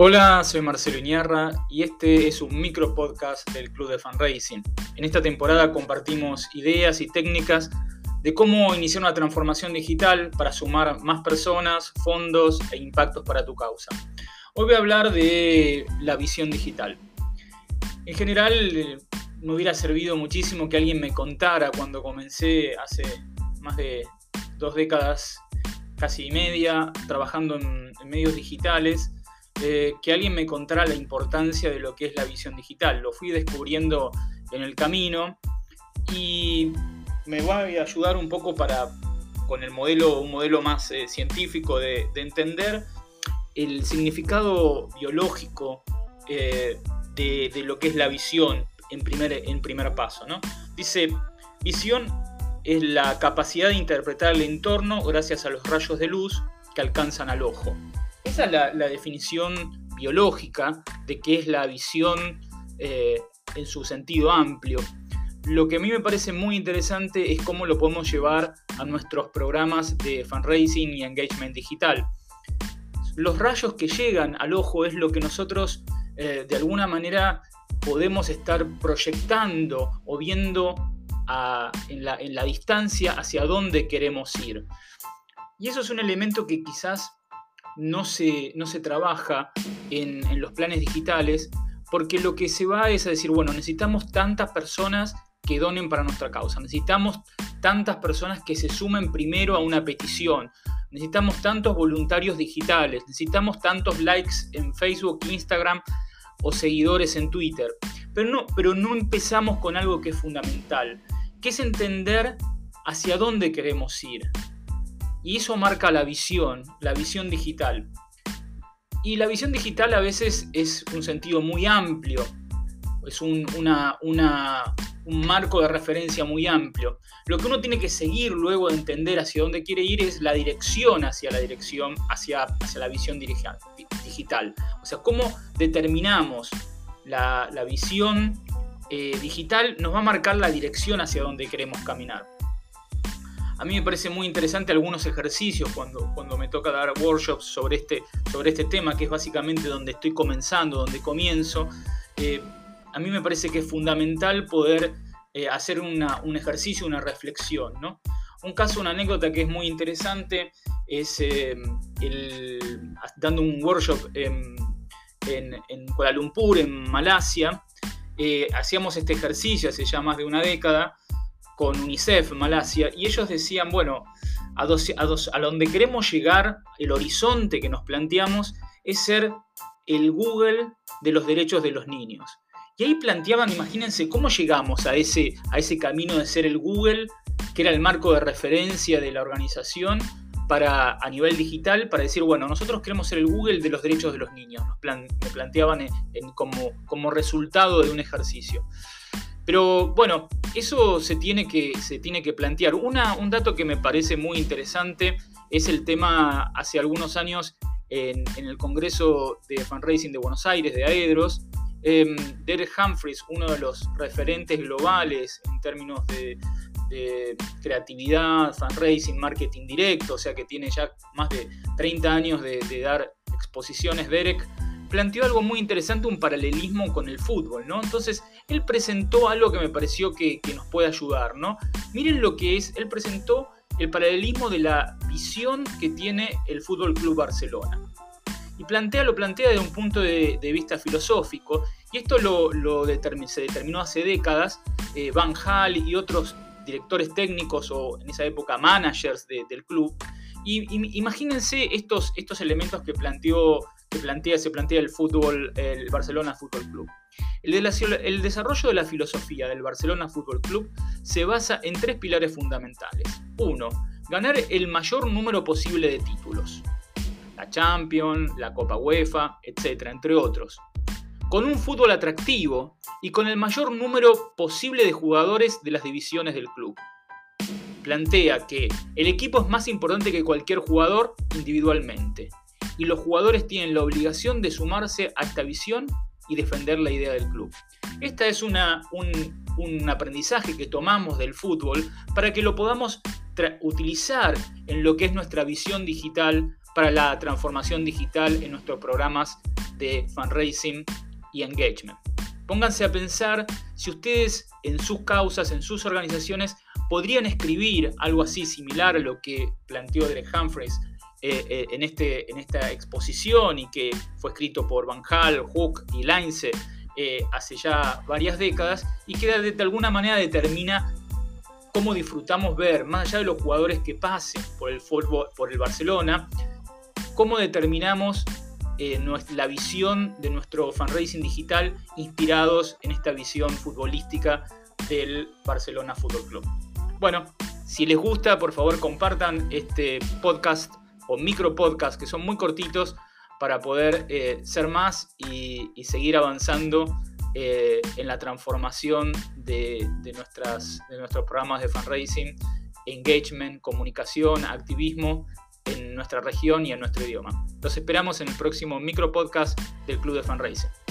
Hola, soy Marcelo Iñarra y este es un micro podcast del Club de Fundraising. En esta temporada compartimos ideas y técnicas de cómo iniciar una transformación digital para sumar más personas, fondos e impactos para tu causa. Hoy voy a hablar de la visión digital. En general, me hubiera servido muchísimo que alguien me contara cuando comencé hace más de dos décadas, casi media, trabajando en, medios digitales, eh, que alguien me contara la importancia de lo que es la visión digital. Lo fui descubriendo en el camino y me va a ayudar un poco para, con el modelo, un modelo más eh, científico de, entender el significado biológico eh, de, de, lo que es la visión en primer, en primer paso. ¿no? Dice, visión es la capacidad de interpretar el entorno gracias a los rayos de luz que alcanzan al ojo. Esa es la, definición biológica de qué es la visión eh, en su sentido amplio. Lo que a mí me parece muy interesante es cómo lo podemos llevar a nuestros programas de fundraising y engagement digital. Los rayos que llegan al ojo es lo que nosotros eh, de alguna manera podemos estar proyectando o viendo en, la, distancia hacia dónde queremos ir. Y eso es un elemento que quizás no se, no se trabaja en, los planes digitales, porque lo que se va es a decir, bueno, necesitamos tantas personas que donen para nuestra causa, necesitamos tantas personas que se sumen primero a una petición, necesitamos tantos voluntarios digitales, necesitamos tantos likes en Facebook, Instagram o seguidores en Twitter. Pero no, pero no empezamos con algo que es fundamental, que es entender hacia dónde queremos ir. Y eso marca la visión, la visión digital. Y la visión digital a veces es un sentido muy amplio, es un, un marco de referencia muy amplio. Lo que uno tiene que seguir luego de entender hacia dónde quiere ir es la dirección hacia la dirección, hacia, hacia la visión digital. O sea, cómo determinamos la, la visión eh, digital nos va a marcar la dirección hacia donde queremos caminar. A mí me parece muy interesante algunos ejercicios cuando, cuando me toca dar workshops sobre este, sobre este tema, que es básicamente donde estoy comenzando, donde comienzo. Eh, a mí me parece que es fundamental poder eh, hacer un ejercicio, una reflexión. ¿no? Un caso, una anécdota que es muy interesante es dando un workshop en, en Kuala Lumpur, en Malasia, eh, hacíamos este ejercicio hace ya más de una década con UNICEF Malasia y ellos decían, bueno, a, donde queremos llegar, el horizonte que nos planteamos es ser el Google de los derechos de los niños. Y ahí planteaban, imagínense, cómo llegamos a ese, camino de ser el Google, que era el marco de referencia de la organización, para, a nivel digital para decir, bueno, nosotros queremos ser el Google de los derechos de los niños, nos me planteaban como resultado de un ejercicio. Pero bueno, eso se tiene que, se tiene que plantear. Un dato que me parece muy interesante es el tema hace algunos años en, el Congreso de Fundraising de Buenos Aires, de AEDROS, eh, Derek Humphries, uno de los referentes globales en términos de, de creatividad, fundraising, marketing directo, o sea que tiene ya más de 30 años de, dar exposiciones, Derek, planteó algo muy interesante, un paralelismo con el fútbol, ¿no? Entonces, él presentó algo que me pareció que, nos puede ayudar, ¿no? Miren lo que es, él presentó el paralelismo de la visión que tiene el Fútbol Club Barcelona. Y plantea, lo plantea desde un punto de, vista filosófico, y esto lo, se determinó hace décadas, eh, Van Hal y otros directores técnicos o en esa época managers del club. Y, imagínense estos, estos elementos que planteó plantea, el fútbol, el Barcelona Fútbol Club. El, el, desarrollo de la filosofía del Barcelona Fútbol Club se basa en tres pilares fundamentales. Uno, ganar el mayor número posible de títulos. La Champions, la Copa UEFA, etc., entre otros con un fútbol atractivo y con el mayor número posible de jugadores de las divisiones del club. Plantea que el equipo es más importante que cualquier jugador individualmente y los jugadores tienen la obligación de sumarse a esta visión y defender la idea del club. Este es una, un, un aprendizaje que tomamos del fútbol para que lo podamos utilizar en lo que es nuestra visión digital para la transformación digital en nuestros programas de fundraising y engagement. Pónganse a pensar si ustedes en sus causas, en sus organizaciones, podrían escribir algo así similar a lo que planteó Derek Humphreys eh, eh, en, este, en esta exposición y que fue escrito por Van Hal, Hook y Lince eh, hace ya varias décadas y que de, alguna manera determina cómo disfrutamos ver, más allá de los jugadores que pasen por el fútbol, por el Barcelona, cómo determinamos la visión de nuestro fundraising digital inspirados en esta visión futbolística del Barcelona Fútbol Club. Bueno, si les gusta, por favor compartan este podcast o micro podcast que son muy cortitos para poder eh, ser más y, seguir avanzando eh, en la transformación de, nuestras, de nuestros programas de fundraising, engagement, comunicación, activismo en nuestra región y en nuestro idioma. Los esperamos en el próximo micro podcast del Club de Fundraising.